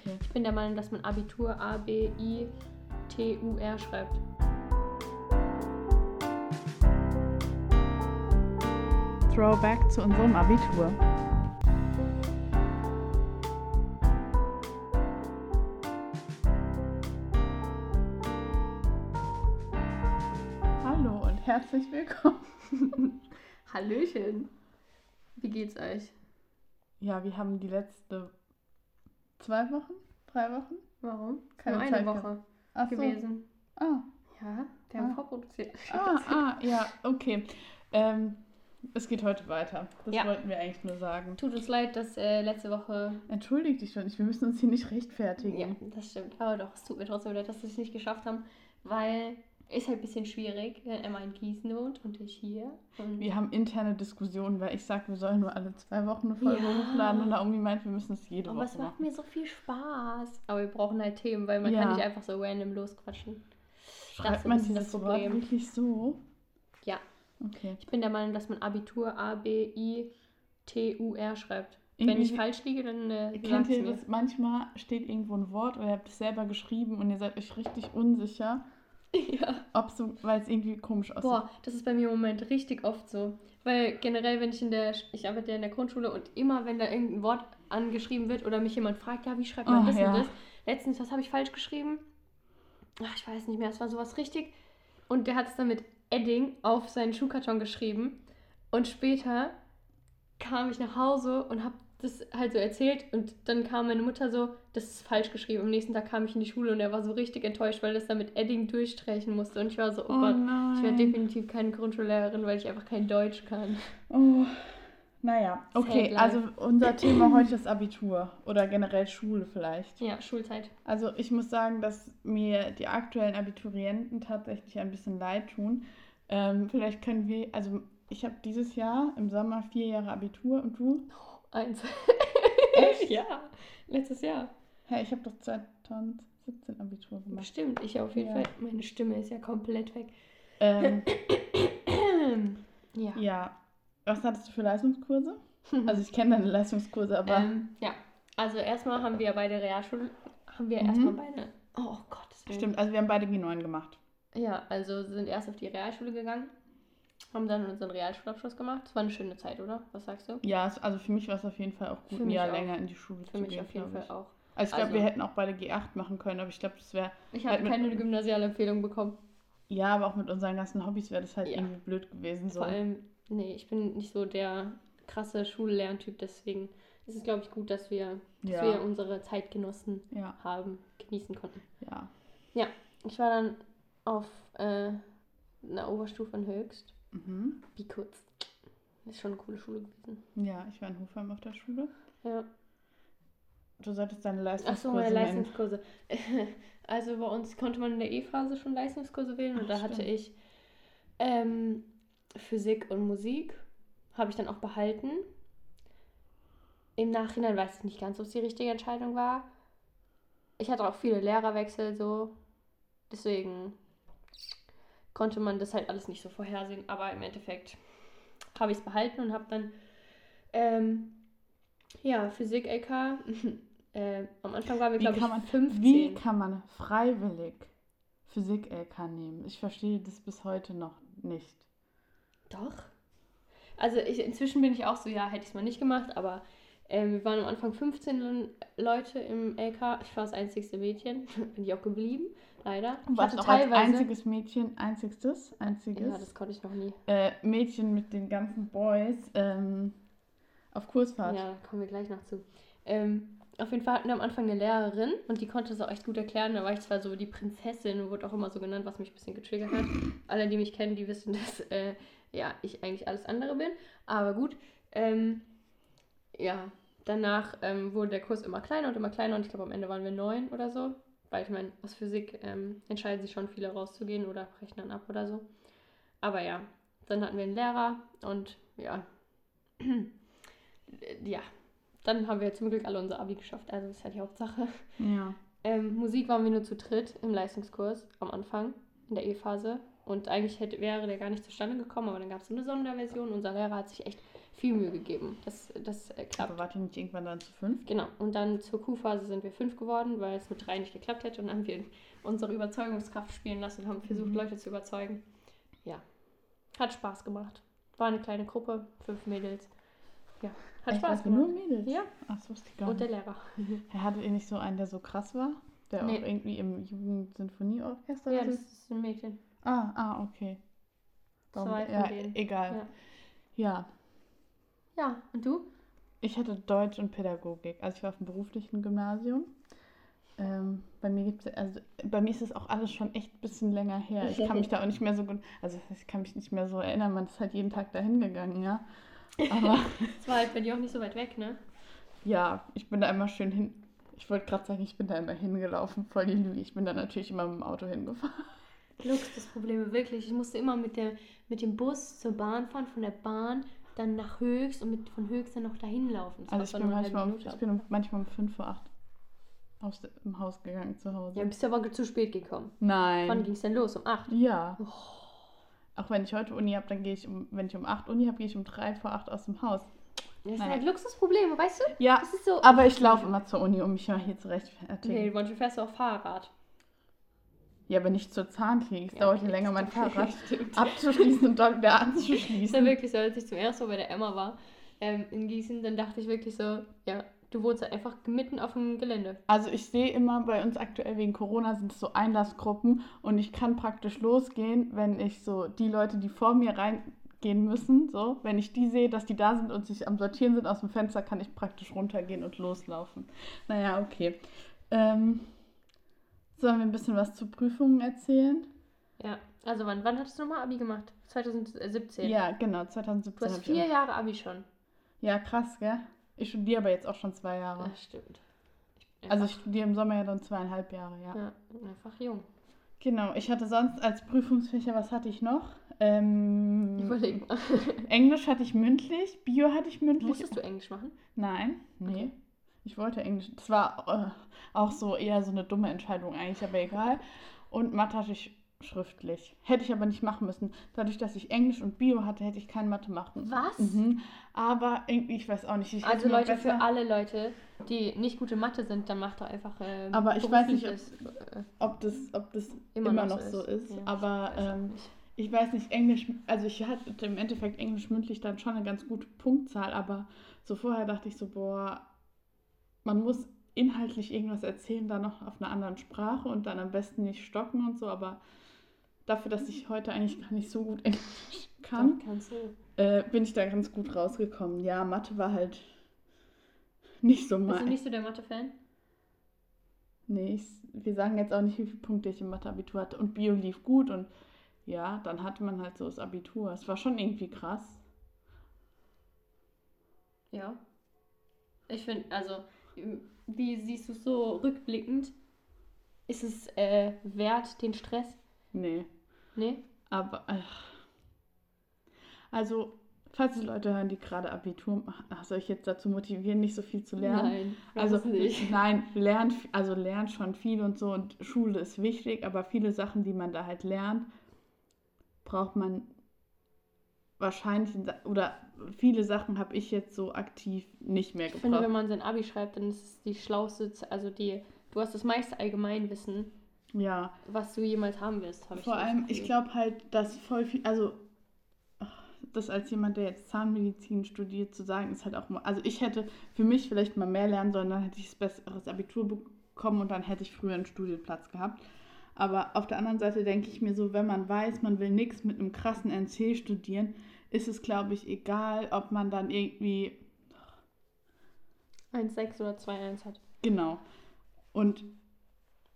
Okay. Ich bin der Meinung, dass man Abitur A-B-I-T-U-R schreibt. Throwback zu unserem Abitur. Hallo und herzlich willkommen. Hallöchen. Wie geht's euch? Ja, wir haben die letzte zwei Wochen, drei Wochen Warum? Keine Nur eine Zeit Woche Ach so. gewesen. Ah, Ja, wir haben Ah. vorproduziert. ah, ah, ja, okay. Ähm, es geht heute weiter. Das Ja. wollten wir eigentlich nur sagen. Tut uns leid, dass äh, letzte Woche. Entschuldig dich schon nicht, wir müssen uns hier nicht rechtfertigen. Ja, das stimmt. Aber doch, es tut mir trotzdem leid, dass wir es nicht geschafft haben, weil ist halt ein bisschen schwierig, wenn Emma in Gießen wohnt und ich hier. Und Wir haben interne Diskussionen, weil ich sage, wir sollen nur alle zwei Wochen eine Folge Ja. hochladen und Naomi meint, wir müssen es jede aber Woche es macht machen. mir so viel Spaß. Aber wir brauchen halt Themen, weil man Ja. kann nicht einfach so random losquatschen. das Schreibt ist ein man bisschen das dieses Wort Problem. wirklich so? Ja. Okay. Ich bin der Meinung, dass man Abitur A-B-I-T-U-R schreibt. Wenn Irgendwie- ich falsch liege, dann äh, Kennt ihr das? Manchmal steht irgendwo ein Wort oder ihr habt es selber geschrieben und ihr seid euch richtig unsicher, Ja. ob so, weil es irgendwie komisch aussieht. Boah, das ist bei mir im Moment richtig oft so. Weil generell, wenn ich in der, ich arbeite ja in der Grundschule und immer, wenn da irgendein Wort angeschrieben wird oder mich jemand fragt, ja, wie schreibt man Ach, das ja. und das? Letztens, was habe ich falsch geschrieben? Ach, ich weiß nicht mehr, es war sowas richtig. Und der hat es dann mit Edding auf seinen Schuhkarton geschrieben. Und später kam ich nach Hause und habe das halt so erzählt und dann kam meine Mutter so, das ist falsch geschrieben. Am nächsten Tag kam ich in die Schule und er war so richtig enttäuscht, weil das dann mit Edding durchstreichen musste. Und ich war so, oh, Oh Gott, nein. ich werde definitiv keine Grundschullehrerin, weil ich einfach kein Deutsch kann. Oh. Naja, okay, also unser Thema heute ist Abitur oder generell Schule vielleicht. Ja, Schulzeit. Also ich muss sagen, dass mir die aktuellen Abiturienten tatsächlich ein bisschen leid tun. Ähm, vielleicht können wir, also ich habe dieses Jahr im Sommer vier Jahre Abitur und du? Eins. Echt? ja, letztes Jahr. Hä, ich habe doch 2017 Abitur gemacht. Bestimmt, ich auf jeden Ja. Fall. Meine Stimme ist ja komplett weg. Ähm, ja. ja, was hattest du für Leistungskurse? Also ich kenne deine Leistungskurse, aber ähm, ja. Also erstmal haben wir beide Realschule, haben wir Mhm. erstmal beide. Oh Gott, stimmt, also wir haben beide G9 gemacht. Ja, also sind erst auf die Realschule gegangen, haben dann unseren Realschulabschluss gemacht. Das war eine schöne Zeit, oder? Was sagst du? Ja, es, also für mich war es auf jeden Fall auch gut, Für ein mich Jahr auch. länger in die Schule Für zu mich gehen. auf jeden Fall ich. auch. Also ich glaube, Also- wir hätten auch beide G8 machen können, aber ich glaube, das wäre, Ich Halt habe mit- keine gymnasiale Empfehlung bekommen. ja, aber auch mit unseren ganzen Hobbys wäre das halt Ja. irgendwie blöd gewesen. So. Vor allem, nee, ich bin nicht so der krasse Schullerntyp, deswegen ist es, glaube ich, gut, dass wir, dass Ja. wir unsere Zeit genossen Ja, haben, genießen konnten. ja. Ich war dann auf äh, einer Oberstufe in Höchst. Mhm. Wie kurz. Ist schon eine coole Schule gewesen. Ja, ich war in Hofheim auf der Schule. Ja. Du solltest deine Ach Leistungskurse so, meine. Leistungskurse. Also bei uns konnte man in der E-Phase schon Leistungskurse wählen und Ach, da hatte stimmt. ich ähm, Physik und Musik. Habe ich dann auch behalten. Im Nachhinein weiß ich nicht ganz, ob es die richtige Entscheidung war. Ich hatte auch viele Lehrerwechsel so. Deswegen konnte man das halt alles nicht so vorhersehen. Aber im Endeffekt habe ich es behalten und habe dann ähm, ja, Physik LK. äh, am Anfang waren wir, glaube ich, kann man- 15. Wie kann man freiwillig Physik-LK nehmen? Ich verstehe das bis heute noch nicht. Doch. Also ich, inzwischen bin ich auch so, ja, hätte ich es mal nicht gemacht, aber ähm, wir waren am Anfang 15 Leute im LK. Ich war das einzigste Mädchen. bin ich auch geblieben, leider. Ich warst hatte als einziges Mädchen, einzigstes, einziges Ja, das konnte ich noch nie. äh, Mädchen mit den ganzen Boys ähm, auf Kursfahrt. Ja, da kommen wir gleich noch zu. Ähm, auf jeden Fall hatten wir am Anfang eine Lehrerin und die konnte es auch echt gut erklären. Da war ich zwar so die Prinzessin und wurde auch immer so genannt, was mich ein bisschen getriggert hat. Alle, die mich kennen, die wissen, dass äh, ja, ich eigentlich alles andere bin. Aber gut. Ähm, ja, danach ähm, wurde der Kurs immer kleiner und immer kleiner und ich glaube am Ende waren wir neun oder so. Weil ich meine, aus Physik ähm, entscheiden sich schon viele rauszugehen oder brechen dann ab oder so. Aber ja, dann hatten wir einen Lehrer und ja, ja, dann haben wir zum Glück alle unser Abi geschafft. Also das ist ja die Hauptsache. Ja. Ähm, Musik waren wir nur zu dritt im Leistungskurs am Anfang, in der E-Phase. Und eigentlich hätte, wäre der gar nicht zustande gekommen, aber dann gab es so eine Sonderversion. Unser Lehrer hat sich echt viel Mühe gegeben, dass das äh, klappt. Aber wart ihr nicht irgendwann dann zu fünf? Genau. Und dann zur Q-Phase sind wir fünf geworden, weil es mit drei nicht geklappt hätte. Und dann haben wir unsere Überzeugungskraft spielen lassen und haben versucht, Mhm. Leute zu überzeugen. Ja. Hat Spaß gemacht. War eine kleine Gruppe, fünf Mädels. Ja. Hat Echt, Spaß ihr nur gemacht. Mädels? Ja. Ach, das wusste ich gar Und nicht. der Lehrer. Er hatte ihr nicht so einen, der so krass war? Der Nee. auch irgendwie im Jugendsinfonieorchester Ja, das ist ein Mädchen. Ah, ah, okay. Warum- Zwei von ja, denen. egal. Ja. Ja. Ja, und du? Ich hatte Deutsch und Pädagogik. Also ich war auf dem beruflichen Gymnasium. Ähm, bei mir gibt's, also bei mir ist es auch alles schon echt ein bisschen länger her. Ich kann mich da auch nicht mehr so gut, also ich kann mich nicht mehr so erinnern, man ist halt jeden Tag dahin gegangen, ja. Aber Das war halt bei dir auch nicht so weit weg, ne? ja, ich bin da immer schön hin. Ich wollte gerade sagen, ich bin da immer hingelaufen, voll die Lüge. Ich bin da natürlich immer mit dem Auto hingefahren. Luxusprobleme, wirklich. Ich musste immer mit, der, mit dem Bus zur Bahn fahren, von der Bahn dann nach Höchst und mit, von Höchst dann noch dahin laufen. Das Also ich bin, manchmal um, ich bin manchmal um 5 Uhr 8 aus dem Haus gegangen zu Hause. Ja, bist du aber zu spät gekommen. Nein. Wann ging es denn los? Um 8? Ja. Auch wenn ich heute Uni habe, dann gehe ich um, wenn ich um 8 Uni habe, gehe ich um 3 vor 8 aus dem Haus. Das sind Naja. halt Luxusprobleme, weißt du? Ja, Das ist so. aber ich laufe immer zur Uni, um mich mal hier zu rechtfertigen. Nee, manchmal fährst du auch Fahrrad. Ja, aber nicht zur Zahnklinik. Es Ja, dauert okay, ja länger, mein das Fahrrad abzuschließen und dann wieder Ist ja anzuschließen. wirklich so, als ich zum ersten Mal bei der Emma war ähm, in Gießen, dann dachte ich wirklich so, ja, du wohnst halt einfach mitten auf dem Gelände. Also ich sehe immer bei uns aktuell wegen Corona sind es so Einlassgruppen und ich kann praktisch losgehen, wenn ich so die Leute, die vor mir reingehen müssen, so, wenn ich die sehe, dass die da sind und sich am Sortieren sind aus dem Fenster, kann ich praktisch runtergehen und loslaufen. Naja, okay. Ähm, sollen wir ein bisschen was zu Prüfungen erzählen? Ja, also wann, wann hattest du nochmal Abi gemacht? 2017. Ja, genau, 2017. Du hast vier Jahre Abi schon. Ja, krass, gell? Ich studiere aber jetzt auch schon zwei Jahre. Das stimmt. Ich Also ich studiere im Sommer ja dann zweieinhalb Jahre, ja. Ja, einfach jung. Genau, ich hatte sonst als Prüfungsfächer, was hatte ich noch? Ähm, Überleg mal. Englisch hatte ich mündlich, Bio hatte ich mündlich. Musstest du Englisch machen? Nein, nee. Okay. Ich wollte Englisch. Das war äh, auch so eher so eine dumme Entscheidung eigentlich, aber egal. Und Mathe hatte ich schriftlich. Hätte ich aber nicht machen müssen. Dadurch, dass ich Englisch und Bio hatte, hätte ich kein Mathe machen. Was? Mhm. Aber irgendwie, ich weiß auch nicht. Ich Also Leute, besser- für alle Leute, die nicht gute Mathe sind, dann macht doch einfach ähm, Aber ich weiß nicht, berufliches, äh, ob das, ob das Immer immer, noch noch, so ist. ist. Ja, aber weiß ähm, ich weiß nicht, Englisch, also ich hatte im Endeffekt Englisch mündlich dann schon eine ganz gute Punktzahl, aber so vorher dachte ich so, boah, man muss inhaltlich irgendwas erzählen, dann noch auf einer anderen Sprache und dann am besten nicht stocken und so, aber dafür, dass ich heute eigentlich gar nicht so gut Englisch kann, äh, bin ich da ganz gut rausgekommen. Ja, Mathe war halt nicht so Bist du mein. nicht so der Mathe-Fan? Nee, ich, wir sagen jetzt auch nicht, wie viele Punkte ich im Mathe-Abitur hatte. Und Bio lief gut und ja, dann hatte man halt so das Abitur. Es war schon irgendwie krass. Ja. Ich finde, also, wie siehst du es so rückblickend? Ist es äh, wert, den Stress? Nee, Nee? aber ach. also, falls die Leute hören, die gerade Abitur machen, ach, soll ich jetzt dazu motivieren, nicht so viel zu lernen? Nein. Also nicht. nein, lernt, also lernt schon viel und so und Schule ist wichtig, aber viele Sachen, die man da halt lernt, braucht man wahrscheinlich oder viele Sachen habe ich jetzt so aktiv nicht mehr Ich finde, wenn gebraucht. man sein Abi schreibt, dann ist es die schlauste, also die, du hast das meiste Allgemeinwissen, Ja, was du jemals haben wirst, ich vor allem, ich glaube halt, dass voll viel, also das als jemand, der jetzt Zahnmedizin studiert, zu sagen, ist halt auch also ich hätte für mich vielleicht mal mehr lernen sollen, dann hätte ich das besseres Abitur bekommen und dann hätte ich früher einen Studienplatz gehabt. Aber auf der anderen Seite denke ich mir so, wenn man weiß, man will nichts mit einem krassen NC studieren, ist es, glaube ich, egal, ob man dann irgendwie 1,6 oder 2,1 hat. Genau. Und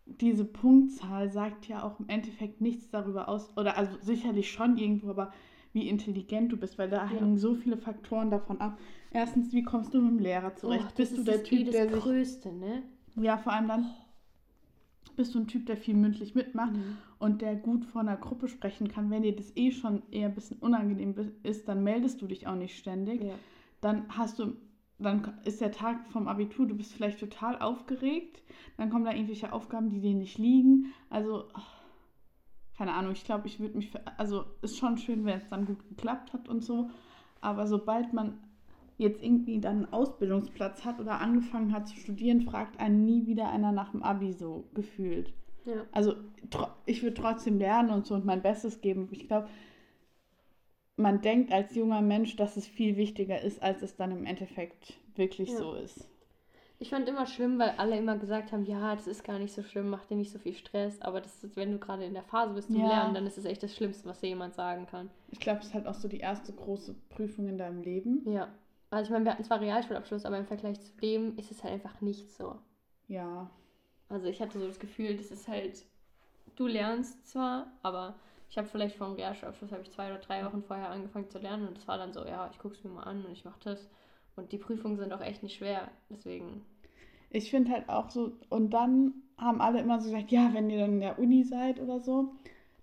diese Punktzahl sagt ja auch im Endeffekt nichts darüber aus, oder also sicherlich schon irgendwo, aber wie intelligent du bist, weil da hängen so viele Faktoren davon ab. Erstens, wie kommst du mit dem Lehrer zurecht? Oh, bist du der Typ, eh das der sich. Größte, ne? Ja, vor allem dann bist du ein Typ, der viel mündlich mitmacht Mhm. und der gut vor einer Gruppe sprechen kann. Wenn dir das eh schon eher ein bisschen unangenehm ist, dann meldest du dich auch nicht ständig Ja. dann hast du, dann ist der Tag vom Abitur, du bist vielleicht total aufgeregt, dann kommen da irgendwelche Aufgaben, die dir nicht liegen. Also, keine Ahnung, ich glaube, ich würde mich, für, also ist schon schön, wenn es dann gut geklappt hat und so, aber sobald man jetzt irgendwie dann einen Ausbildungsplatz hat oder angefangen hat zu studieren, fragt einen nie wieder einer nach dem Abi so gefühlt. Ja. Also ich würde trotzdem lernen und so und mein Bestes geben. Ich glaube, man denkt als junger Mensch, dass es viel wichtiger ist, als es dann im Endeffekt wirklich Ja. so ist. Ich fand immer schlimm, weil alle immer gesagt haben, ja, das ist gar nicht so schlimm, mach dir nicht so viel Stress. Aber das ist, wenn du gerade in der Phase bist zum Ja. Lernen, dann ist es echt das Schlimmste, was dir jemand sagen kann. Ich glaube, es ist halt auch so die erste große Prüfung in deinem Leben. Ja. Also ich meine, wir hatten zwar Realschulabschluss, aber im Vergleich zu dem ist es halt einfach nicht so. Ja. Also ich hatte so das Gefühl, das ist halt, du lernst zwar, aber ich habe vielleicht vom Realschulabschluss habe ich zwei oder drei Wochen vorher angefangen zu lernen und es war dann so, ja, ich gucke es mir mal an und ich mache das. Und die Prüfungen sind auch echt nicht schwer, deswegen. Ich finde halt auch so, und dann haben alle immer so gesagt, ja, wenn ihr dann in der Uni seid oder so,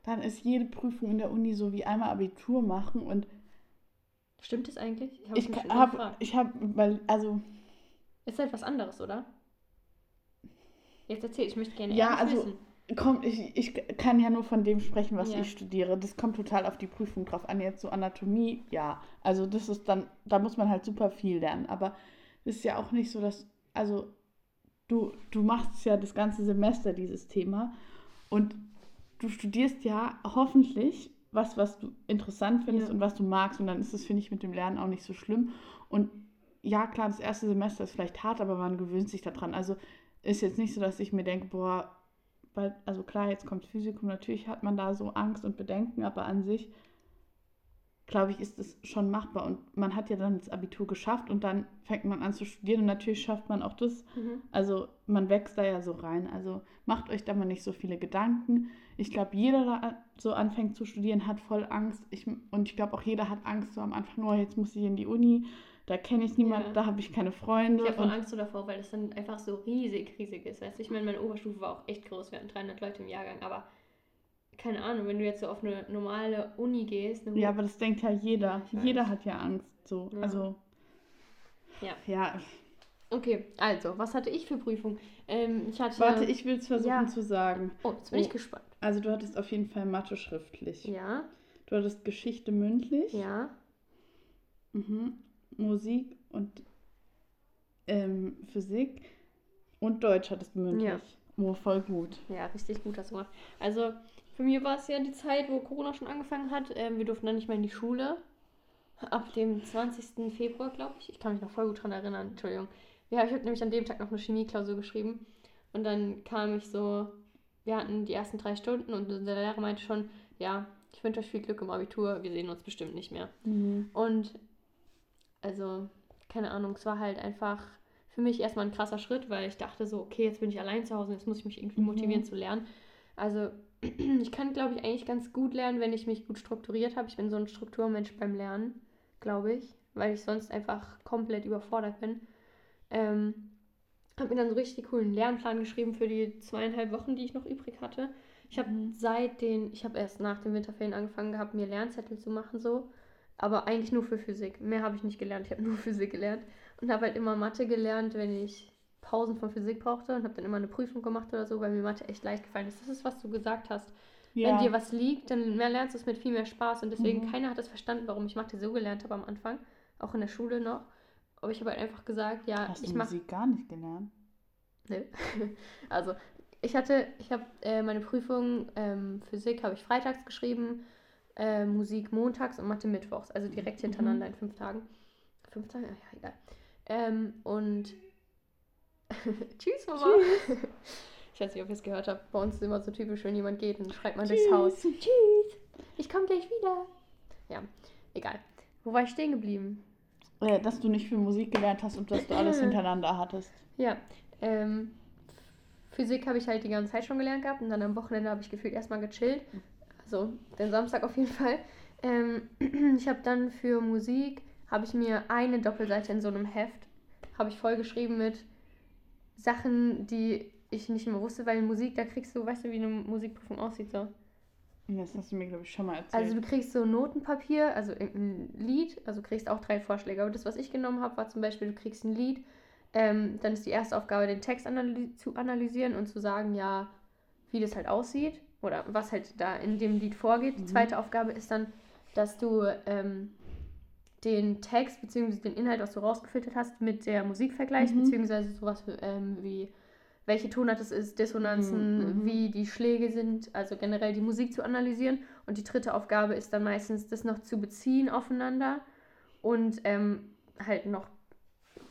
dann ist jede Prüfung in der Uni so wie einmal Abitur machen und Stimmt das eigentlich? hab ich mich habe, ich habe, weil, also, Ist halt was anderes, oder? Jetzt erzähl, ich möchte gerne Ja, also- wissen. kommt, ich, ich kann ja nur von dem sprechen, was Ja. ich studiere. Das kommt total auf die Prüfung drauf an. Jetzt so Anatomie, ja. Also das ist dann, da muss man halt super viel lernen. Aber es ist ja auch nicht so, dass, also du, du machst ja das ganze Semester dieses Thema und du studierst ja hoffentlich was, was du interessant findest Ja. und was du magst. Und dann ist es, finde ich, mit dem Lernen auch nicht so schlimm. Und ja, klar, das erste Semester ist vielleicht hart, aber man gewöhnt sich daran. Also ist jetzt nicht so, dass ich mir denke, boah, weil, also klar, jetzt kommt Physikum, natürlich hat man da so Angst und Bedenken, aber an sich, glaube ich, ist es schon machbar. Und man hat ja dann das Abitur geschafft und dann fängt man an zu studieren und natürlich schafft man auch das. Mhm. Also man wächst da ja so rein. Also macht euch da mal nicht so viele Gedanken. Ich glaube, jeder, der so anfängt zu studieren, hat voll Angst. Ich, und ich glaube auch jeder hat Angst so am Anfang, oh, jetzt muss ich in die Uni, da kenne ich niemanden, Ja. da habe ich keine Freunde. Ich habe voll und- Angst so davor, weil das dann einfach so riesig, riesig ist. Weißt du, ich meine, meine Oberstufe war auch echt groß, wir hatten 300 Leute im Jahrgang, aber keine Ahnung, wenn du jetzt so auf eine normale Uni gehst, Ja, aber das denkt ja jeder. Jeder hat ja Angst. So. Ja. Also. Ja. Ja. Okay, also, was hatte ich für Prüfung? Ähm, ich hatte. Warte, ich will es versuchen Ja. zu sagen. Oh, jetzt bin ich Oh. gespannt. Also du hattest auf jeden Fall Mathe schriftlich. Ja, Du hattest Geschichte mündlich. ja, Mhm. Musik und ähm, Physik. Und Deutsch hattest du mündlich. Ja. Oh, voll gut. ja, richtig gut hast du gemacht. Also, für mich war es ja die Zeit, wo Corona schon angefangen hat. Ähm, wir durften dann nicht mehr in die Schule. Ab dem 20. Februar, glaube ich. Ich kann mich noch voll gut dran erinnern. Entschuldigung. Ja, ich habe nämlich an dem Tag noch eine Chemieklausur geschrieben. Und dann kam ich so, wir hatten die ersten drei Stunden und der Lehrer meinte schon, ja, ich wünsche euch viel Glück im Abitur, wir sehen uns bestimmt nicht mehr. Mhm. Und also, keine Ahnung, es war halt einfach für mich erstmal ein krasser Schritt, weil ich dachte so, okay, jetzt bin ich allein zu Hause, jetzt muss ich mich irgendwie Mhm. motivieren zu lernen. Also, ich kann, glaube ich, eigentlich ganz gut lernen, wenn ich mich gut strukturiert habe. Ich bin so ein Strukturmensch beim Lernen, glaube ich, weil ich sonst einfach komplett überfordert bin. Ähm, habe mir dann so richtig coolen Lernplan geschrieben für die zweieinhalb Wochen, die ich noch übrig hatte. Ich habe Mhm. seit den, ich habe erst nach den Winterferien angefangen gehabt, mir Lernzettel zu machen so, aber eigentlich nur für Physik. Mehr habe ich nicht gelernt, ich habe nur Physik gelernt und habe halt immer Mathe gelernt, wenn ich Pausen von Physik brauchte und habe dann immer eine Prüfung gemacht oder so, weil mir Mathe echt leicht gefallen ist. Das ist, was du gesagt hast. Ja. Wenn dir was liegt, dann mehr lernst du es mit viel mehr Spaß und deswegen Mhm. keiner hat das verstanden, warum ich Mathe so gelernt habe am Anfang, auch in der Schule noch. Aber ich habe halt einfach gesagt, ja, Hast ich mache Musik gar nicht gelernt? Nö. Also, ich hatte, ich habe äh, meine Prüfung ähm, Physik habe ich freitags geschrieben, äh, Musik montags und Mathe mittwochs, also direkt hintereinander in fünf Tagen. Fünf Tage? Ja, ja, egal. Ähm, und Tschüss, Mama. Ich weiß nicht, ob ihr es gehört habt. Bei uns ist immer so typisch, wenn jemand geht, dann schreit man durchs Tschüss. Haus. Tschüss. Ich komme gleich wieder. Ja, egal. Wo war ich stehen geblieben? Äh, dass du nicht viel Musik gelernt hast und dass du alles hintereinander hattest. Ja, ähm, Physik habe ich halt die ganze Zeit schon gelernt gehabt und dann am Wochenende habe ich gefühlt erstmal gechillt. Also den Samstag auf jeden Fall. Ähm, ich habe dann für Musik, habe ich mir eine Doppelseite in so einem Heft, habe ich vollgeschrieben mit Sachen, die ich nicht mehr wusste, weil in Musik, da kriegst du, weißt du, wie eine Musikprüfung aussieht so. Das hast du mir, glaube ich, schon mal erzählt. Also du kriegst so Notenpapier, also irgendein Lied, also kriegst auch drei Vorschläge. Aber das, was ich genommen habe, war zum Beispiel, du kriegst ein Lied, ähm, dann ist die erste Aufgabe, den Text analy zu analysieren und zu sagen, ja, wie das halt aussieht oder was halt da in dem Lied vorgeht. Die Mhm. zweite Aufgabe ist dann, dass du ähm, den Text bzw. den Inhalt, was du rausgefiltert hast, mit der Musik vergleichst, Mhm. beziehungsweise sowas ähm, wie welche Tonart es ist, Dissonanzen, Mhm. wie die Schläge sind, also generell die Musik zu analysieren. Und die dritte Aufgabe ist dann meistens, das noch zu beziehen aufeinander und ähm, halt noch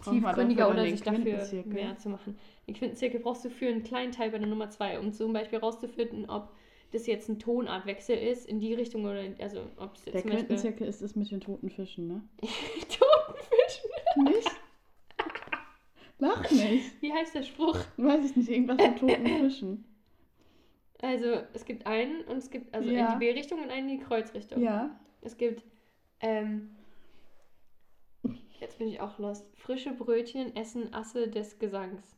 tiefgründiger oder sich dafür mehr zu machen. Den Quintenzirkel brauchst du für einen kleinen Teil bei der Nummer zwei, um zum Beispiel rauszufinden, ob das jetzt ein Tonartwechsel ist in die Richtung oder also ob es jetzt Der Quintenzirkel ist es mit den toten Fischen, ne? Totenfischen. Nicht? Lach nicht. Wie heißt der Spruch? Weiß ich nicht, irgendwas mit toten Fischen. Also es gibt einen und es gibt also Ja. in die B-Richtung und einen in die Kreuzrichtung. Ja. Es gibt ähm, jetzt bin ich auch lost. Frische Brötchen essen Asse des Gesangs.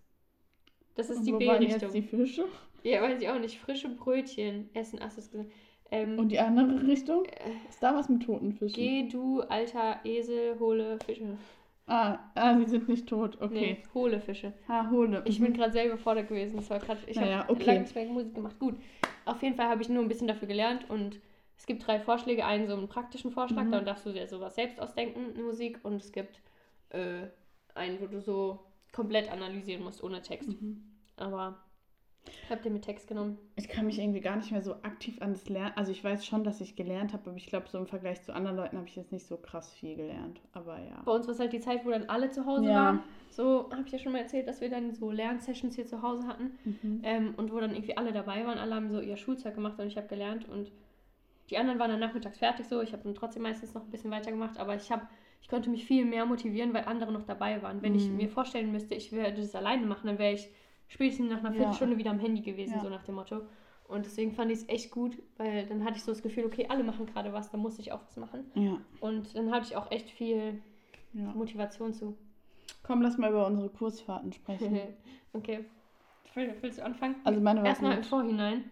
Das ist Und die wo waren jetzt B-Richtung. die Fische? Ja, weiß ich auch nicht. Frische Brötchen essen Asse des Gesangs. Ähm, Und die andere Richtung? äh, Ist da was mit toten Fischen? Geh du, alter Esel, hole Fische. Ah, ah, sie sind nicht tot. Okay. Nee, hole Fische. Ah, hole. Ich Mhm. bin gerade selber überfordert gewesen. Das war gerade. Ich Naja, habe okay. lange nicht mehr Musik gemacht. Gut. Auf jeden Fall habe ich nur ein bisschen dafür gelernt und es gibt drei Vorschläge. Einen so einen praktischen Vorschlag, Mhm. dann darfst du dir sowas selbst ausdenken, eine Musik. Und es gibt äh, einen, wo du so komplett analysieren musst, ohne Text. Mhm. Aber ich habe den mit Text genommen. Ich kann mich irgendwie gar nicht mehr so aktiv an das Lernen. Also ich weiß schon, dass ich gelernt habe, aber ich glaube, so im Vergleich zu anderen Leuten habe ich jetzt nicht so krass viel gelernt. Aber ja. Bei uns war es halt die Zeit, wo dann alle zu Hause Ja. waren. So habe ich ja schon mal erzählt, dass wir dann so Lernsessions hier zu Hause hatten. Mhm. Ähm, und wo dann irgendwie alle dabei waren. Alle haben so ihr Schulzeug gemacht und ich habe gelernt. Und die anderen waren dann nachmittags fertig so. Ich habe dann trotzdem meistens noch ein bisschen weitergemacht. Aber ich habe, ich konnte mich viel mehr motivieren, weil andere noch dabei waren. Wenn ich Mhm. mir vorstellen müsste, ich würde das alleine machen, dann wäre ich spätestens nach einer Ja. Viertelstunde wieder am Handy gewesen, Ja. so nach dem Motto. Und deswegen fand ich es echt gut, weil dann hatte ich so das Gefühl, okay, alle machen gerade was, dann muss ich auch was machen. Ja. Und dann hatte ich auch echt viel ja. Motivation zu. Komm, lass mal über unsere Kursfahrten sprechen. okay. Will- Willst du anfangen? Also meine war Erstmal im. Vorhinein,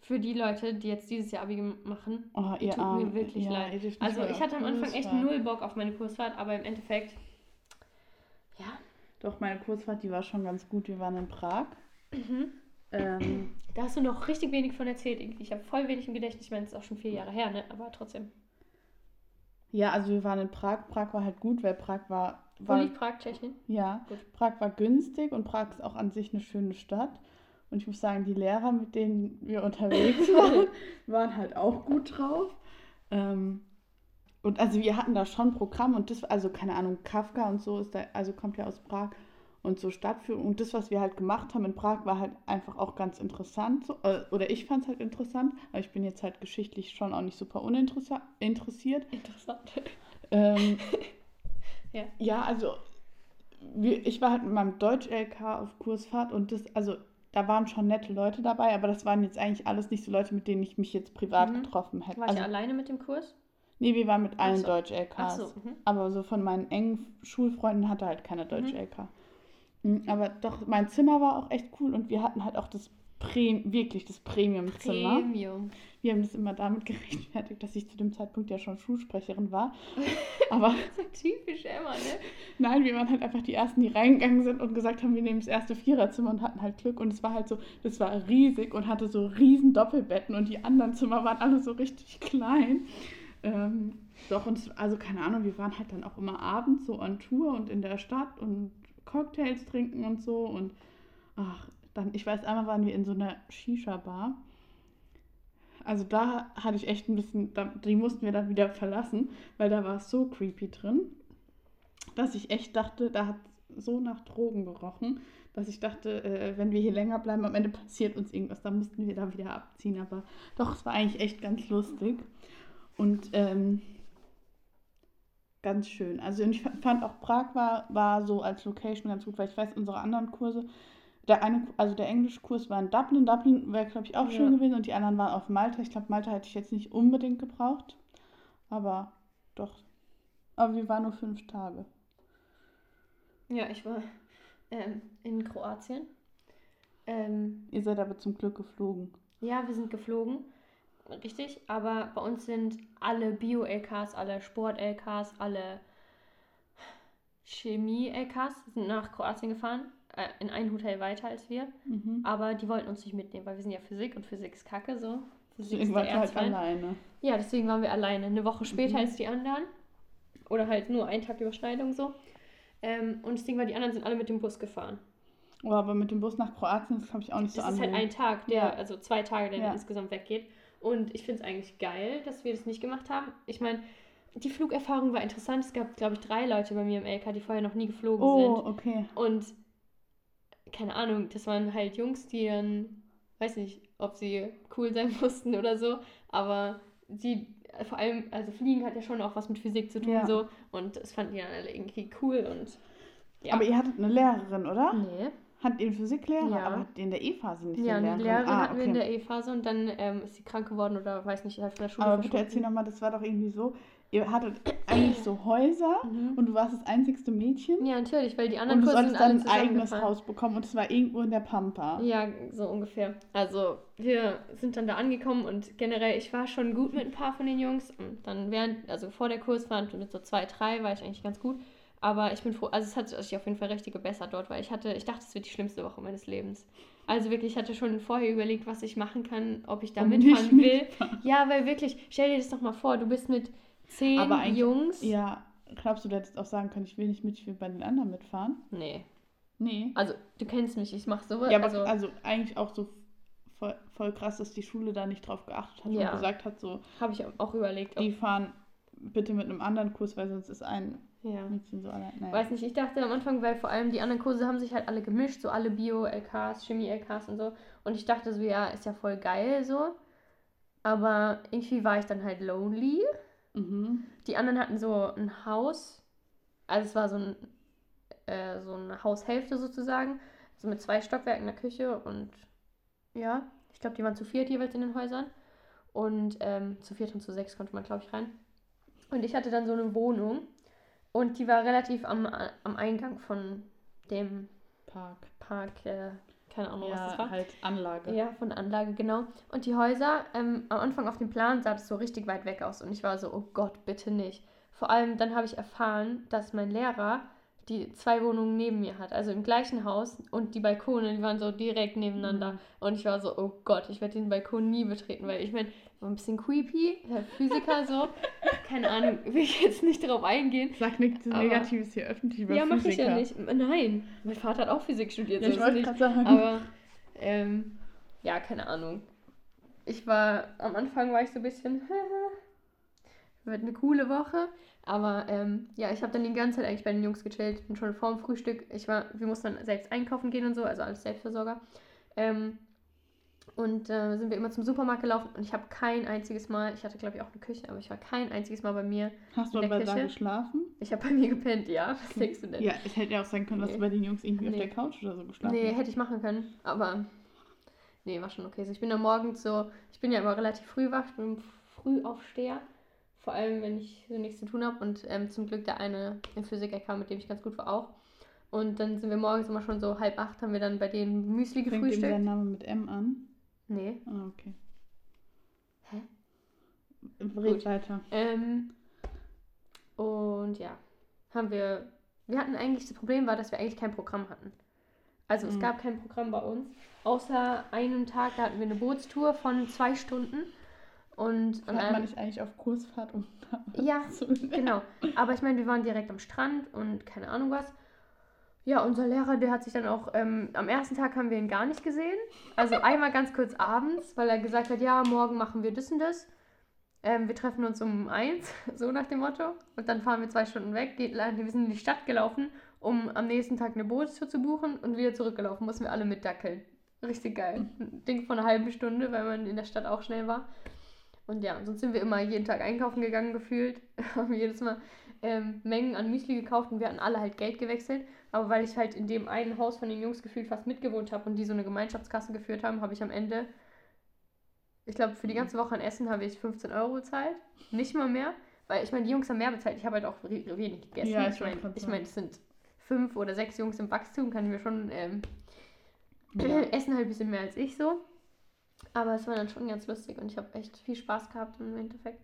für die Leute, die jetzt dieses Jahr Abi machen. Oh, ihr Tut mir Armen. wirklich ja, leid. Also ich hatte am Anfang echt null Bock auf meine Kursfahrt, aber im Endeffekt, ja. Doch, meine Kursfahrt, die war schon ganz gut. Wir waren in Prag. Ähm, Da hast du noch richtig wenig von erzählt. Ich habe voll wenig im Gedächtnis. Ich meine, es ist auch schon vier Jahre her, ne? Aber trotzdem. ja, also wir waren in Prag. Prag war halt gut, weil Prag war, Wo war liegt Prag, Tschechien? ja, Gut. Prag war günstig und Prag ist auch an sich eine schöne Stadt. Und ich muss sagen, die Lehrer, mit denen wir unterwegs waren, waren halt auch gut drauf. Ähm, und also wir hatten da schon Programm und das, also keine Ahnung, Kafka und so ist da, also kommt ja aus Prag und so Stadtführung. Und das, was wir halt gemacht haben in Prag, war halt einfach auch ganz interessant. So, äh, oder ich fand es halt interessant, aber ich bin jetzt halt geschichtlich schon auch nicht super uninteressiert. Interessant. Ähm, Ja. ja, also wir, ich war halt mit meinem Deutsch-LK auf Kursfahrt und das, also da waren schon nette Leute dabei, aber das waren jetzt eigentlich alles nicht so Leute, mit denen ich mich jetzt privat Mhm. getroffen hätte. War ich Also, alleine mit dem Kurs? Nee, wir waren mit allen so. Deutsch-LKs. So. Mhm. Aber so von meinen engen Schulfreunden hatte halt keiner Deutsch-LK. Mhm, Aber doch, mein Zimmer war auch echt cool und wir hatten halt auch das Pre wirklich das Premium-Zimmer. Premium. Wir haben das immer damit gerechtfertigt, dass ich zu dem Zeitpunkt ja schon Schulsprecherin war. Aber So typisch Emma, ne? Nein, wir waren halt einfach die Ersten, die reingegangen sind und gesagt haben, wir nehmen das erste Viererzimmer und hatten halt Glück. Und es war halt so, das war riesig und hatte so riesen Doppelbetten und die anderen Zimmer waren alle so richtig klein. Ähm, doch, und es, also keine Ahnung, wir waren halt dann auch immer abends so on Tour und in der Stadt und Cocktails trinken und so. Und ach, dann, ich weiß, einmal waren wir in so einer Shisha-Bar. Also da hatte ich echt ein bisschen, da, die mussten wir dann wieder verlassen, weil da war es so creepy drin, dass ich echt dachte, da hat so nach Drogen gerochen, dass ich dachte, äh, wenn wir hier länger bleiben, am Ende passiert uns irgendwas, dann müssten wir da wieder abziehen. Aber doch, es war eigentlich echt ganz lustig und ähm, ganz schön. Also ich fand auch Prag war, war so als Location ganz gut, weil ich weiß, unsere anderen Kurse, der eine, also der Englischkurs war in Dublin. Dublin wäre, glaube ich, auch Ja. schön gewesen und die anderen waren auf Malta. Ich glaube, Malta hätte ich jetzt nicht unbedingt gebraucht, aber doch. Aber wir waren nur fünf Tage. Ja, ich war ähm, in Kroatien. Ähm, Ihr seid aber zum Glück geflogen. ja, wir sind geflogen, richtig, aber bei uns sind alle Bio-LKs, alle Sport-LKs, alle Chemie-LKs sind nach Kroatien gefahren, äh, in ein Hotel weiter als wir, Mhm. aber die wollten uns nicht mitnehmen, weil wir sind ja Physik und Physik ist kacke, so. Physik Deswegen ist war halt alleine. Ja, deswegen waren wir alleine. Eine Woche später Mhm. als die anderen. oder halt nur einen Tag Überschneidung so. Ähm, und das Ding war, die anderen sind alle mit dem Bus gefahren. Oh, aber mit dem Bus nach Kroatien, das glaube ich auch nicht so Das ist halt ein Tag, der, Ja. also zwei Tage, der Ja. insgesamt weggeht. Und ich finde es eigentlich geil, dass wir das nicht gemacht haben. Ich meine, die Flugerfahrung war interessant. Es gab, glaube ich, drei Leute bei mir im LK, die vorher noch nie geflogen Oh, sind. okay. Und keine Ahnung, das waren halt Jungs, die dann, weiß nicht, ob sie cool sein mussten oder so, aber sie, vor allem, also Fliegen hat ja schon auch was mit Physik zu tun, Ja. so. Und das fanden die dann alle irgendwie cool und. Ja. Aber ihr hattet eine Lehrerin, oder? Nee. Ihr einen Physiklehrer? Ja. Aber hattet ihr in der E-Phase nicht Ja, eine eine Lehrerin? Lehrerin ah, hatten wir in okay. der E-Phase und dann ähm, ist sie krank geworden oder weiß nicht, halt von der Schule Aber bitte erzähl nochmal, das war doch irgendwie so, ihr hattet eigentlich so Häuser Mhm. und du warst das einzigste Mädchen Ja, natürlich, weil die anderen und du Kurse sind solltest dann alle ein eigenes. Haus bekommen und es war irgendwo in der Pampa. Ja, so ungefähr. Also wir sind dann da angekommen und generell, ich war schon gut mit ein paar von den Jungs. Und dann während, also vor der Kursfahrt mit so zwei, drei war ich eigentlich ganz gut. Aber ich bin froh, also es hat sich auf jeden Fall richtig gebessert dort, weil ich hatte, ich dachte, es wird die schlimmste Woche meines Lebens. Also wirklich, ich hatte schon vorher überlegt, was ich machen kann, ob ich da Und mitfahren will. Ja, weil wirklich, stell dir das doch mal vor, du bist mit zehn Aber Jungs. Ja, glaubst du, du hättest auch sagen können, ich will nicht mit, ich will bei den anderen mitfahren? Nee. Nee. Also, du kennst mich, ich mache sowas. Ja, aber also, also, eigentlich auch so voll, voll krass, dass die Schule da nicht drauf geachtet hat Ja. und gesagt hat, so, habe ich auch überlegt. Ob, die fahren bitte mit einem anderen Kurs, weil sonst ist ein ja. So allein. Naja. Weiß nicht, ich dachte am Anfang, weil vor allem die anderen Kurse haben sich halt alle gemischt, so alle Bio-LKs, Chemie-LKs und so. Und ich dachte so, ja, ist ja voll geil so. Aber irgendwie war ich dann halt lonely. Mhm. Die anderen hatten so ein Haus. Also es war so, ein, äh, so eine Haushälfte sozusagen. So mit zwei Stockwerken in der Küche und ja, ich glaube, die waren zu viert jeweils in den Häusern. Und ähm, zu viert und zu sechs konnte man, glaube ich, rein. Und ich hatte dann so eine Wohnung. Und die war relativ am, am Eingang von dem Park. Park. Äh, keine Ahnung, was das Ja, war. halt Anlage. Ja, von Anlage, genau. Und die Häuser, ähm, am Anfang auf dem Plan sah das so richtig weit weg aus. Und ich war so, oh Gott, bitte nicht. Vor allem dann habe ich erfahren, dass mein Lehrer die zwei Wohnungen neben mir hat. Also im gleichen Haus. Und die Balkone, die waren so direkt nebeneinander. Mhm. Und ich war so, oh Gott, ich werde den Balkon nie betreten. Weil ich meine, war ein bisschen creepy. Physiker so. Keine Ahnung, will ich jetzt nicht drauf eingehen. Sag nichts Negatives hier öffentlich über ja, mache ich Physiker. ja nicht. Nein, mein Vater hat auch Physik studiert. Ja, so ich wollte nicht. gerade sagen. Aber, ähm, ja, keine Ahnung. Ich war, am Anfang war ich so ein bisschen, wird eine coole Woche. Aber, ähm, ja, ich habe dann die ganze Zeit eigentlich bei den Jungs gechillt. Bin schon vorm Frühstück. Ich war, wir mussten dann selbst einkaufen gehen und so, also als Selbstversorger. Ähm, und äh, sind wir immer zum Supermarkt gelaufen und ich habe kein einziges Mal, ich hatte glaube ich auch eine Küche, aber ich war kein einziges Mal bei mir. Hast du aber da geschlafen? Ich habe bei mir gepennt, ja. Was denkst du denn? Ja, es hätte ja auch sein können, dass Nee. du bei den Jungs irgendwie auf Nee. der Couch oder so geschlafen Nee, hast. hätte ich machen können, aber nee, war schon okay. So, ich bin dann morgens so, ich bin ja immer relativ früh wach, ich bin Frühaufsteher, vor allem wenn ich so nichts zu tun habe und ähm, zum Glück der eine im Physik-LK, mit dem ich ganz gut war, auch. Und dann sind wir morgens immer schon so halb acht, haben wir dann bei denen Müsli Fängt eben der gefrühstückt. Name mit M an? Nee. Ah, okay. Hä? Red Gut. weiter. Ähm, und ja, haben wir, wir hatten eigentlich, das Problem war, dass wir eigentlich kein Programm hatten. Also es Mhm. gab kein Programm bei uns, außer einem Tag, da hatten wir eine Bootstour von zwei Stunden. Und an Hat man einem, nicht eigentlich auf Kursfahrt, um da ja, lernen? genau. Aber ich meine, wir waren direkt am Strand und keine Ahnung was. Ja, unser Lehrer, der hat sich dann auch, ähm, am ersten Tag haben wir ihn gar nicht gesehen. Also einmal ganz kurz abends, weil er gesagt hat, ja, morgen machen wir das und das. Ähm, wir treffen uns um eins, so nach dem Motto. Und dann fahren wir zwei Stunden weg. Geht, wir sind in die Stadt gelaufen, um am nächsten Tag eine Bootstour zu buchen und wieder zurückgelaufen. Mussten wir alle mitdackeln. Richtig geil. Ein Ding von einer halben Stunde, weil man in der Stadt auch schnell war. Und ja, sonst sind wir immer jeden Tag einkaufen gegangen gefühlt. Haben jedes Mal ähm, Mengen an Müsli gekauft und wir hatten alle halt Geld gewechselt. Aber weil ich halt in dem einen Haus von den Jungs gefühlt fast mitgewohnt habe und die so eine Gemeinschaftskasse geführt haben, habe ich am Ende, ich glaube, für die ganze Woche an Essen habe ich 15 Euro bezahlt. Nicht mal mehr. Weil ich meine, die Jungs haben mehr bezahlt. Ich habe halt auch wenig gegessen. Ja, ich meine, ich mein, es sind fünf oder sechs Jungs im Wachstum, kann ich mir schon ähm, Ja. essen halt ein bisschen mehr als ich so. Aber es war dann schon ganz lustig und ich habe echt viel Spaß gehabt im Endeffekt.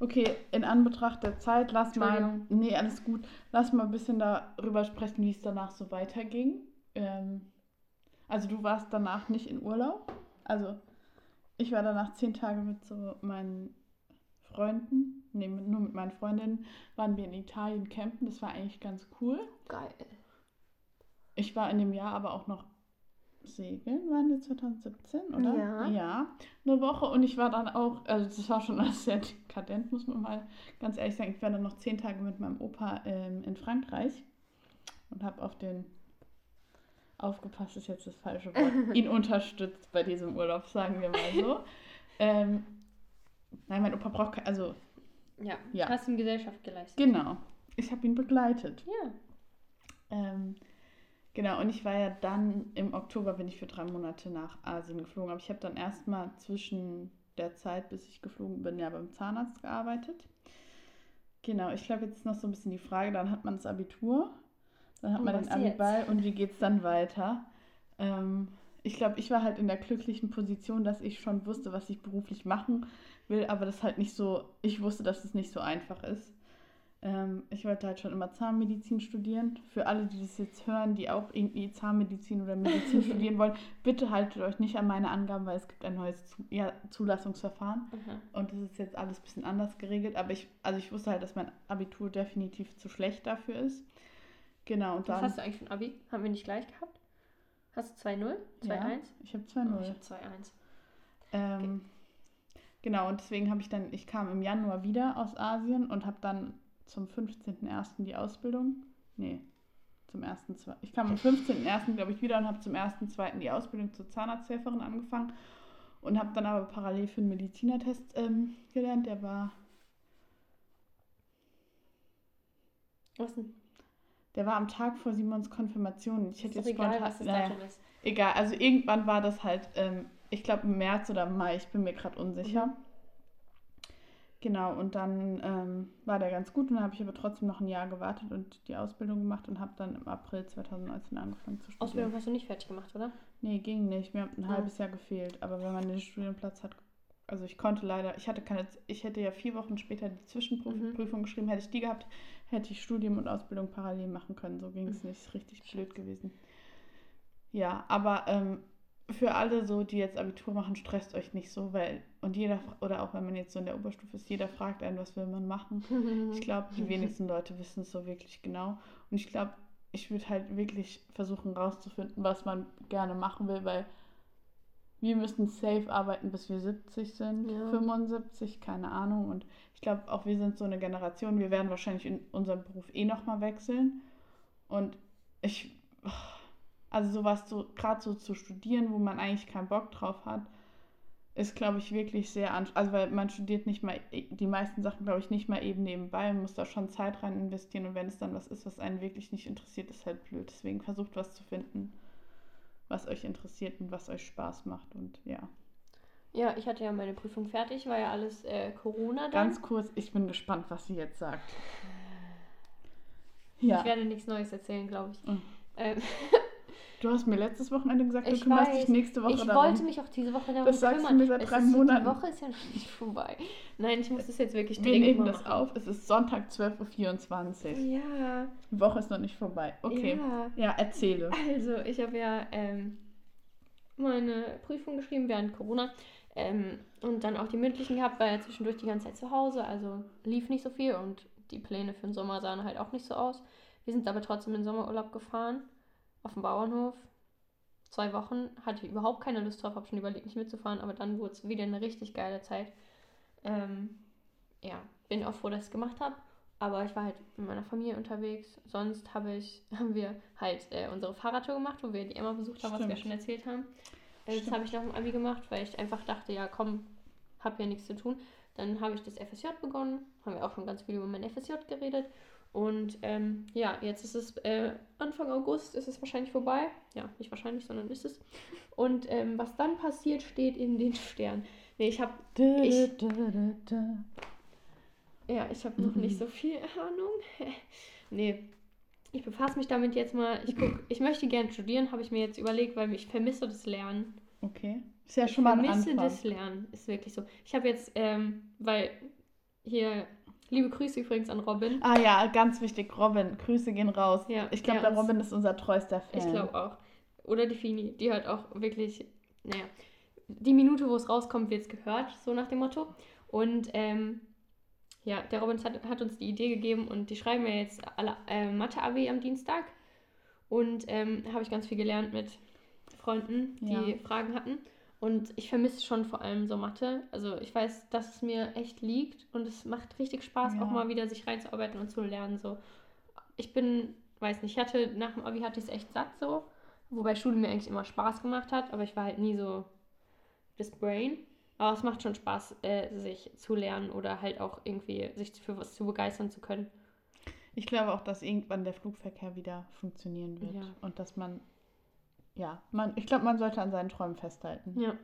Okay, in Anbetracht der Zeit, lass mal. Nee, alles gut. Lass mal ein bisschen darüber sprechen, wie es danach so weiterging. Ähm, also, du warst danach nicht in Urlaub. Also, ich war danach zehn Tage mit so meinen Freunden nee, nur mit meinen Freundinnen, waren wir in Italien campen. Das war eigentlich ganz cool. Geil. Ich war in dem Jahr aber auch noch segeln, waren wir 2017, oder? Ja. Ja, eine Woche und ich war dann auch, also das war schon alles sehr dekadent, muss man mal ganz ehrlich sagen. Ich war dann noch zehn Tage mit meinem Opa ähm, in Frankreich und habe auf den, aufgepasst ist jetzt das falsche Wort, ihn unterstützt bei diesem Urlaub, sagen wir mal so. ähm, nein, mein Opa braucht kein, also Ja. Ja. Hast ihm Gesellschaft geleistet. genau, ich habe ihn begleitet. Ja. Ähm, genau, und ich war ja dann im Oktober bin ich für drei Monate nach Asien geflogen. Aber ich habe dann erstmal zwischen der Zeit, bis ich geflogen bin, ja beim Zahnarzt gearbeitet. Genau, ich glaube, jetzt ist noch so ein bisschen die Frage, dann hat man das Abitur, dann hat Und man was den? Abiball und wie geht es dann weiter? Ähm, ich glaube, ich war halt in der glücklichen Position, dass ich schon wusste, was ich beruflich machen will, aber das halt nicht so, ich wusste, dass es nicht so einfach ist. Ähm, ich wollte halt schon immer Zahnmedizin studieren. Für alle, die das jetzt hören, die auch irgendwie Zahnmedizin oder Medizin studieren wollen, bitte haltet euch nicht an meine Angaben, weil es gibt ein neues Zulassungsverfahren Aha. und das ist jetzt alles ein bisschen anders geregelt. Aber ich, also ich wusste halt, dass mein Abitur definitiv zu schlecht dafür ist. Genau, und Was dann. hast du eigentlich für ein Abi? Haben wir nicht gleich gehabt? Hast du 2-0? 2-1? Ja, ich habe Oh, 2-0. ich habe 2-1. Ähm, Genau, und deswegen habe ich dann, ich kam im Januar wieder aus Asien und habe dann zum 15.01. die Ausbildung, nee, zum 1.2. Ich kam am 15.01. glaube ich wieder und habe zum 1.2. die Ausbildung zur Zahnarzthelferin angefangen und habe dann aber parallel für einen Medizinertest ähm, gelernt. Der war, Was denn? der war am Tag vor Simons Konfirmation. Ich hätte jetzt egal, spontan, was das naja, ist. egal, also irgendwann war das halt, ähm, ich glaube im März oder Mai, ich bin mir gerade unsicher. Mhm. Genau, und dann ähm, war der ganz gut und dann habe ich aber trotzdem noch ein Jahr gewartet und die Ausbildung gemacht und habe dann im April 2019 angefangen zu studieren. Ausbildung hast du nicht fertig gemacht, oder? Nee, ging nicht. Mir hat ein Ah. halbes Jahr gefehlt. Aber wenn man den Studienplatz hat, also ich konnte leider, ich hatte keine, ich hätte ja vier Wochen später die Zwischenprüfung Mhm. geschrieben, hätte ich die gehabt, hätte ich Studium und Ausbildung parallel machen können. So ging es Mhm. nicht. Ist richtig blöd gewesen. Ja, aber ähm, für alle so, die jetzt Abitur machen, stresst euch nicht so, weil, und jeder, oder auch wenn man jetzt so in der Oberstufe ist, jeder fragt einen, was will man machen. Ich glaube, die wenigsten Leute wissen es so wirklich genau. Und ich glaube, ich würde halt wirklich versuchen rauszufinden, was man gerne machen will, weil wir müssen safe arbeiten, bis wir 70 sind, Ja. 75, keine Ahnung. Und ich glaube, auch wir sind so eine Generation, wir werden wahrscheinlich in unserem Beruf eh nochmal wechseln. Und ich, also sowas so, gerade so zu studieren, wo man eigentlich keinen Bock drauf hat, ist, glaube ich, wirklich sehr anstrengend. Also, weil man studiert nicht mal, die meisten Sachen, glaube ich, nicht mal eben nebenbei. Man muss da schon Zeit rein investieren. Und wenn es dann was ist, was einen wirklich nicht interessiert, ist halt blöd. Deswegen versucht was zu finden, was euch interessiert und was euch Spaß macht. Und ja, Ja, ich hatte ja meine Prüfung fertig, war ja alles äh, Corona dann. ganz kurz, ich bin gespannt, was sie jetzt sagt. Ich Ja, werde nichts Neues erzählen, glaube ich. Mhm. Ähm, du hast mir letztes Wochenende gesagt, du Ich kümmerst weiß. dich nächste Woche ich darum. wollte mich auch diese Woche darum Das sagst du kümmern. mir seit drei Monaten. Die Woche ist ja noch nicht vorbei. Nein, ich muss das jetzt wirklich Wir dringend nehmen mal das machen. auf. Es ist Sonntag 12.24 Uhr. Ja, Die Woche ist noch nicht vorbei. Okay. ja. Ja, erzähle. Also, ich habe ja ähm, meine Prüfung geschrieben während Corona ähm, und dann auch die mündlichen gehabt, war ja zwischendurch die ganze Zeit zu Hause, also lief nicht so viel und die Pläne für den Sommer sahen halt auch nicht so aus. Wir sind aber trotzdem in den Sommerurlaub gefahren, auf dem Bauernhof. Zwei Wochen, hatte ich überhaupt keine Lust drauf, habe schon überlegt, nicht mitzufahren, aber dann wurde es wieder eine richtig geile Zeit. Ähm, ja, bin auch froh, dass ich es gemacht habe. Aber ich war halt mit meiner Familie unterwegs. Sonst habe ich, haben wir halt äh, unsere Fahrradtour gemacht, wo wir die Emma besucht haben, was wir Stimmt. schon erzählt haben. Äh, das Stimmt. habe ich nach dem Abi gemacht, weil ich einfach dachte, ja komm, hab ja nichts zu tun. Dann habe ich das FSJ begonnen, haben wir auch schon ganz viel über mein FSJ geredet. Und ähm, ja, jetzt ist es äh, Anfang August, ist es wahrscheinlich vorbei. Ja, nicht wahrscheinlich, sondern ist es. Und ähm, was dann passiert, steht in den Sternen. Nee, ich habe Ich- ja, ich habe noch nicht so viel Ahnung. nee, ich befasse mich damit jetzt mal. Ich guck, ich möchte gerne studieren, habe ich mir jetzt überlegt, weil ich vermisse das Lernen. Okay. Ist ja Ich schon mal ein vermisse Anfang. das Lernen, ist wirklich so. Ich habe jetzt, ähm, weil hier, liebe Grüße übrigens an Robin. Ah ja, ganz wichtig, Robin. Grüße gehen raus. Ja, Ich glaube, der der Robin ist unser treuester Fan. Ich glaube auch. Oder die Fini, die hat auch wirklich, naja, die Minute, wo es rauskommt, wird es gehört, so nach dem Motto. Und ähm, Ja, der Robin hat, hat uns die Idee gegeben und die schreiben ja jetzt alle äh, Mathe-AB am Dienstag. Und ähm, habe ich ganz viel gelernt mit Freunden, die Ja. Fragen hatten. Und ich vermisse schon vor allem so Mathe. Also ich weiß, dass es mir echt liegt und es macht richtig Spaß, Ja. auch mal wieder sich reinzuarbeiten und zu lernen. So. Ich bin, weiß nicht, ich hatte nach dem Abi hatte ich es echt satt so. Wobei Schule mir eigentlich immer Spaß gemacht hat, aber ich war halt nie so das Brain. Aber es macht schon Spaß, äh, sich zu lernen oder halt auch irgendwie sich für was zu begeistern zu können. Ich glaube auch, dass irgendwann der Flugverkehr wieder funktionieren wird. Ja. Und dass man, ja, man, ich glaube, man sollte an seinen Träumen festhalten. Ja.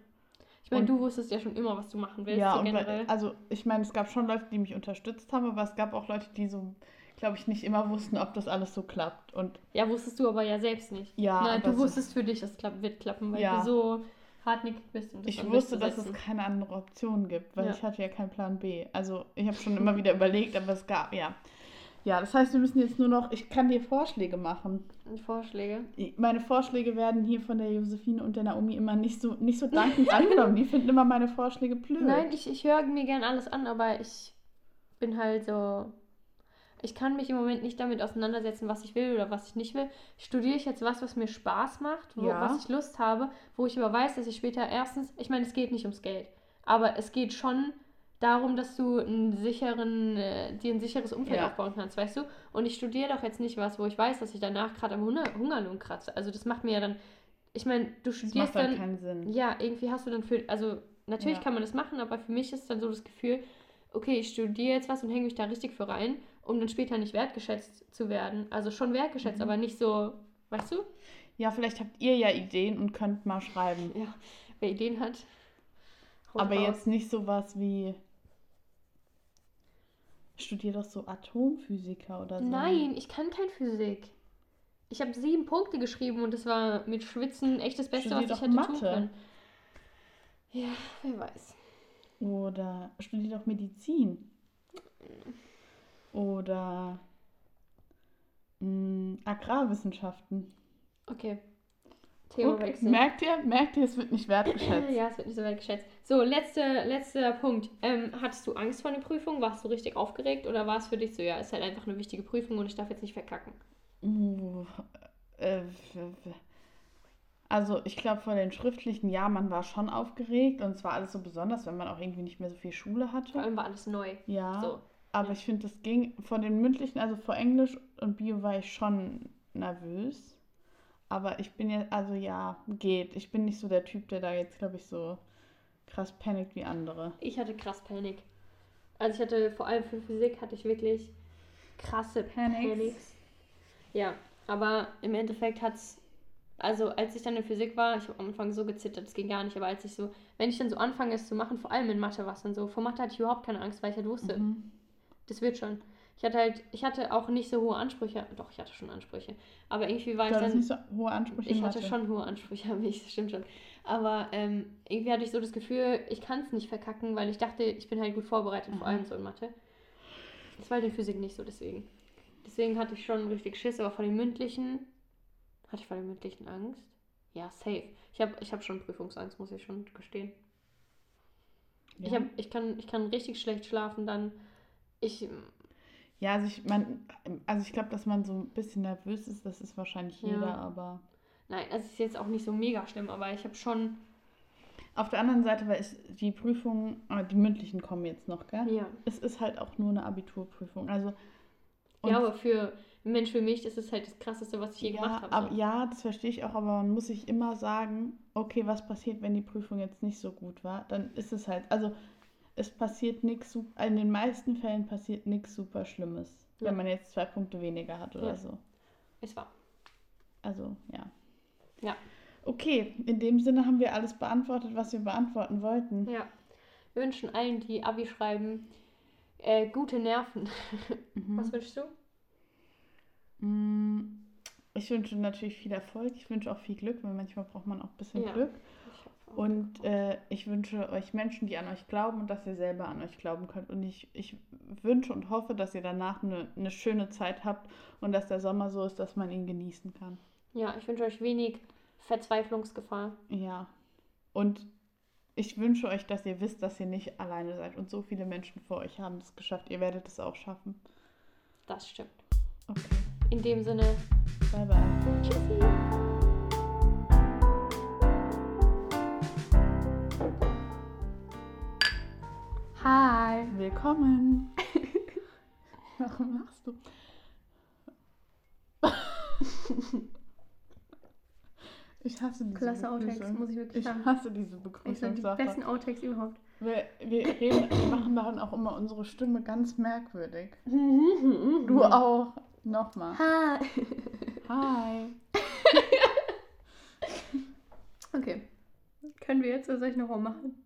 Ich meine, Und- du wusstest ja schon immer, was du machen willst, Ja, so und generell. weil, also ich meine, es gab schon Leute, die mich unterstützt haben, aber es gab auch Leute, die so, glaube ich, nicht immer wussten, ob das alles so klappt. Und ja, wusstest du aber ja selbst nicht. ja, aber du es- wusstest für dich, das klapp, wird klappen, weil Ja. du so hartnäckig bist. Um das ich wusste, dass es keine andere Option gibt, weil Ja. ich hatte ja keinen Plan B. Also ich habe schon immer wieder überlegt, aber es gab, ja. Ja, das heißt, wir müssen jetzt nur noch, ich kann dir Vorschläge machen. Vorschläge. Meine Vorschläge werden hier von der Josephine und der Naomi immer nicht so, nicht so dankend angenommen. Die finden immer meine Vorschläge blöd. Nein, ich, ich höre mir gern alles an, aber ich bin halt so. Ich kann mich im Moment nicht damit auseinandersetzen, was ich will oder was ich nicht will. Studiere ich jetzt was, was mir Spaß macht, wo, Ja. was ich Lust habe, wo ich aber weiß, dass ich später erstens, ich meine, es geht nicht ums Geld, aber es geht schon darum, dass du einen sicheren, äh, dir ein sicheres Umfeld Ja. aufbauen kannst, weißt du? Und ich studiere doch jetzt nicht was, wo ich weiß, dass ich danach gerade am Hunger Hungerlohn kratze. Also das macht mir ja dann, ich meine, du das studierst macht dann dann keinen Sinn. ja, irgendwie hast du dann für, also natürlich Ja. kann man das machen, aber für mich ist dann so das Gefühl, okay, ich studiere jetzt was und hänge mich da richtig für rein, um dann später nicht wertgeschätzt zu werden. Also schon wertgeschätzt, Mhm. aber nicht so, weißt du? Ja, vielleicht habt ihr ja Ideen und könnt mal schreiben. Ja, wer Ideen hat. Aber raus. jetzt nicht sowas wie. Studier doch so Atomphysiker oder so. Nein, ich kann kein Physik. Ich habe sieben Punkte geschrieben und das war mit Schwitzen echt das Beste, Studier was ich hätte Mathe. tun können. Ja, wer weiß. Oder studier doch Medizin. Oder mh, Agrarwissenschaften. Okay. Thema Okay, wechseln. Merkt ihr? Merkt ihr, es wird nicht wertgeschätzt. Ja, es wird nicht so wertgeschätzt. So, letzte, letzter Punkt. Ähm, hattest du Angst vor der Prüfung? Warst du richtig aufgeregt oder war es für dich so, ja, ist halt einfach eine wichtige Prüfung und ich darf jetzt nicht verkacken? Uh, äh, also ich glaube vor den schriftlichen, ja, man war schon aufgeregt und es war alles so besonders, wenn man auch irgendwie nicht mehr so viel Schule Vor hatte. allem war alles neu. Ja, So. aber ja. ich finde, das ging vor den mündlichen, also vor Englisch und Bio war ich schon nervös. Aber ich bin ja, also ja, geht. Ich bin nicht so der Typ, der da jetzt, glaube ich, so krass panikt wie andere. Ich hatte krass Panik. Also ich hatte, vor allem für Physik, hatte ich wirklich krasse Panics. Panics. Ja, aber im Endeffekt hat's, also als ich dann in Physik war, ich habe am Anfang so gezittert, das ging gar nicht, aber als ich so, wenn ich dann so anfange es zu machen, vor allem in Mathe war es dann so, vor Mathe hatte ich überhaupt keine Angst, weil ich halt wusste, Mhm. das wird schon. Ich hatte halt, ich hatte auch nicht so hohe Ansprüche, doch, ich hatte schon Ansprüche, aber irgendwie war Du ich dann, nicht so hohe Ansprüche. ich hatte schon hohe Ansprüche an mich, das stimmt schon. Aber ähm, irgendwie hatte ich so das Gefühl, ich kann es nicht verkacken, weil ich dachte, ich bin halt gut vorbereitet, vor Mhm. allem so in Mathe. Das war halt in Physik nicht so, deswegen. Deswegen hatte ich schon richtig Schiss, aber vor den mündlichen, hatte ich vor den mündlichen Angst? Ja, safe. Ich habe ich hab schon Prüfungsangst, muss ich schon gestehen. Ich, Ja. hab, ich, kann, ich kann richtig schlecht schlafen dann. Ich, Ja, also ich mein, also ich glaube, dass man so ein bisschen nervös ist, das ist wahrscheinlich Ja. jeder, aber nein, es ist jetzt auch nicht so mega schlimm, aber ich habe schon, auf der anderen Seite, weil ich, die Prüfungen, äh, die mündlichen kommen jetzt noch, gell? ja. Es ist halt auch nur eine Abiturprüfung. Also Ja, aber für einen Mensch wie mich ist es halt das Krasseste, was ich je ja, gemacht habe. So. ja, das verstehe ich auch, aber man muss sich immer sagen, okay, was passiert, wenn die Prüfung jetzt nicht so gut war? Dann ist es halt, also es passiert nichts, in den meisten Fällen passiert nichts super Schlimmes, Ja. wenn man jetzt zwei Punkte weniger hat oder Ja. so. Es war. Also, ja. Ja. Okay, in dem Sinne haben wir alles beantwortet, was wir beantworten wollten. Ja. Wir wünschen allen, die Abi schreiben, äh, gute Nerven. Mhm. Was wünschst du? Mm, Ich wünsche natürlich viel Erfolg. Ich wünsche auch viel Glück, weil manchmal braucht man auch ein bisschen Ja. Glück. Ich. Und äh, ich wünsche euch Menschen, die an euch glauben und dass ihr selber an euch glauben könnt. Und ich, ich wünsche und hoffe, dass ihr danach eine, eine schöne Zeit habt und dass der Sommer so ist, dass man ihn genießen kann. ja, ich wünsche euch wenig Verzweiflungsgefahr. Ja. Und ich wünsche euch, dass ihr wisst, dass ihr nicht alleine seid und so viele Menschen vor euch haben es geschafft. Ihr werdet es auch schaffen. Das stimmt. Okay. In dem Sinne, Bye bye. tschüssi. Hi. Willkommen. Warum lachst du? Ich hasse diese Klasse Outtakes, Begrüßung. muss ich wirklich Ich sagen. hasse diese Ich sag die besten Outtakes überhaupt. Wir, wir, reden, wir machen daran auch immer unsere Stimme ganz merkwürdig. Du auch. Nochmal. Hi. Hi. Okay. Können wir jetzt oder soll ich nochmal machen?